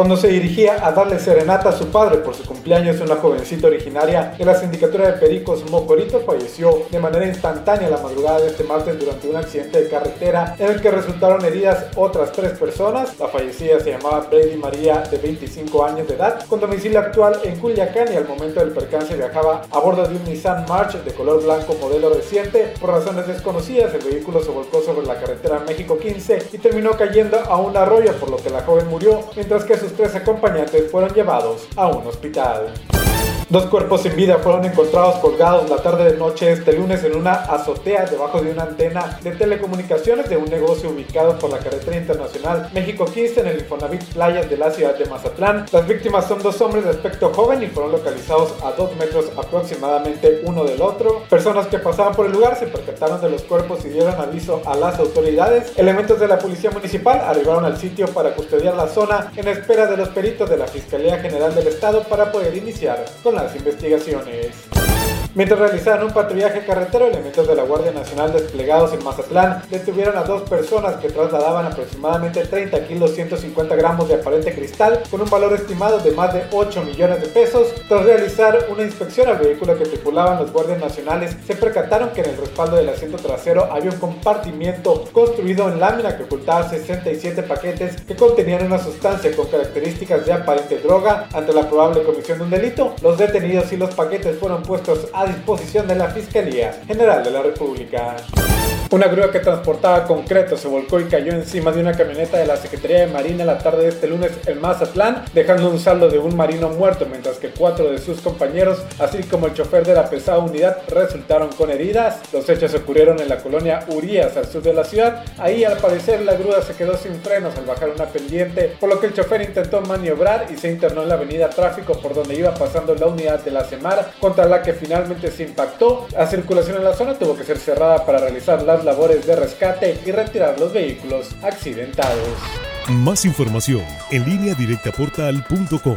Cuando se dirigía a darle serenata a su padre por su cumpleaños, una jovencita originaria de la sindicatura de Pericos Mocorito falleció de manera instantánea la madrugada de este martes durante un accidente de carretera en el que resultaron heridas otras tres personas. La fallecida se llamaba Brady María, de 25 años de edad, con domicilio actual en Culiacán y al momento del percance viajaba a bordo de un Nissan March de color blanco modelo reciente. Por razones desconocidas, el vehículo se volcó sobre la carretera México 15 y terminó cayendo a un arroyo, por lo que la joven murió, mientras que sus tres acompañantes fueron llevados a un hospital. Dos cuerpos sin vida fueron encontrados colgados la tarde de noche este lunes en una azotea debajo de una antena de telecomunicaciones de un negocio ubicado por la carretera internacional México 15 en el Infonavit Playas de la ciudad de Mazatlán. Las víctimas son dos hombres de aspecto joven y fueron localizados a dos metros aproximadamente uno del otro. Personas que pasaban por el lugar se percataron de los cuerpos y dieron aviso a las autoridades. Elementos de la policía municipal arribaron al sitio para custodiar la zona en espera de los peritos de la Fiscalía General del Estado para poder iniciar con la las investigaciones. Mientras realizaban un patrullaje carretero, elementos de la Guardia Nacional desplegados en Mazatlán detuvieron a dos personas que trasladaban aproximadamente 30 kilos 150 gramos de aparente cristal con un valor estimado de más de 8 millones de pesos. Tras realizar una inspección al vehículo que tripulaban los guardias nacionales, se percataron que en el respaldo del asiento trasero había un compartimiento construido en lámina que ocultaba 67 paquetes que contenían una sustancia con características de aparente droga. Ante la probable comisión de un delito, los detenidos y los paquetes fueron puestos a a disposición de la Fiscalía General de la República. Una grúa que transportaba concreto se volcó y cayó encima de una camioneta de la Secretaría de Marina la tarde de este lunes en Mazatlán, dejando un saldo de un marino muerto, mientras que cuatro de sus compañeros, así como el chofer de la pesada unidad, resultaron con heridas. Los hechos ocurrieron en la colonia Urias, al sur de la ciudad. Ahí, al parecer, la grúa se quedó sin frenos al bajar una pendiente, por lo que el chofer intentó maniobrar y se internó en la avenida Tráfico por donde iba pasando la unidad de la Semar, contra la que finalmente se impactó. La circulación en la zona tuvo que ser cerrada para realizar las labores de rescate y retirar los vehículos accidentados. Más información en línea directa portal.com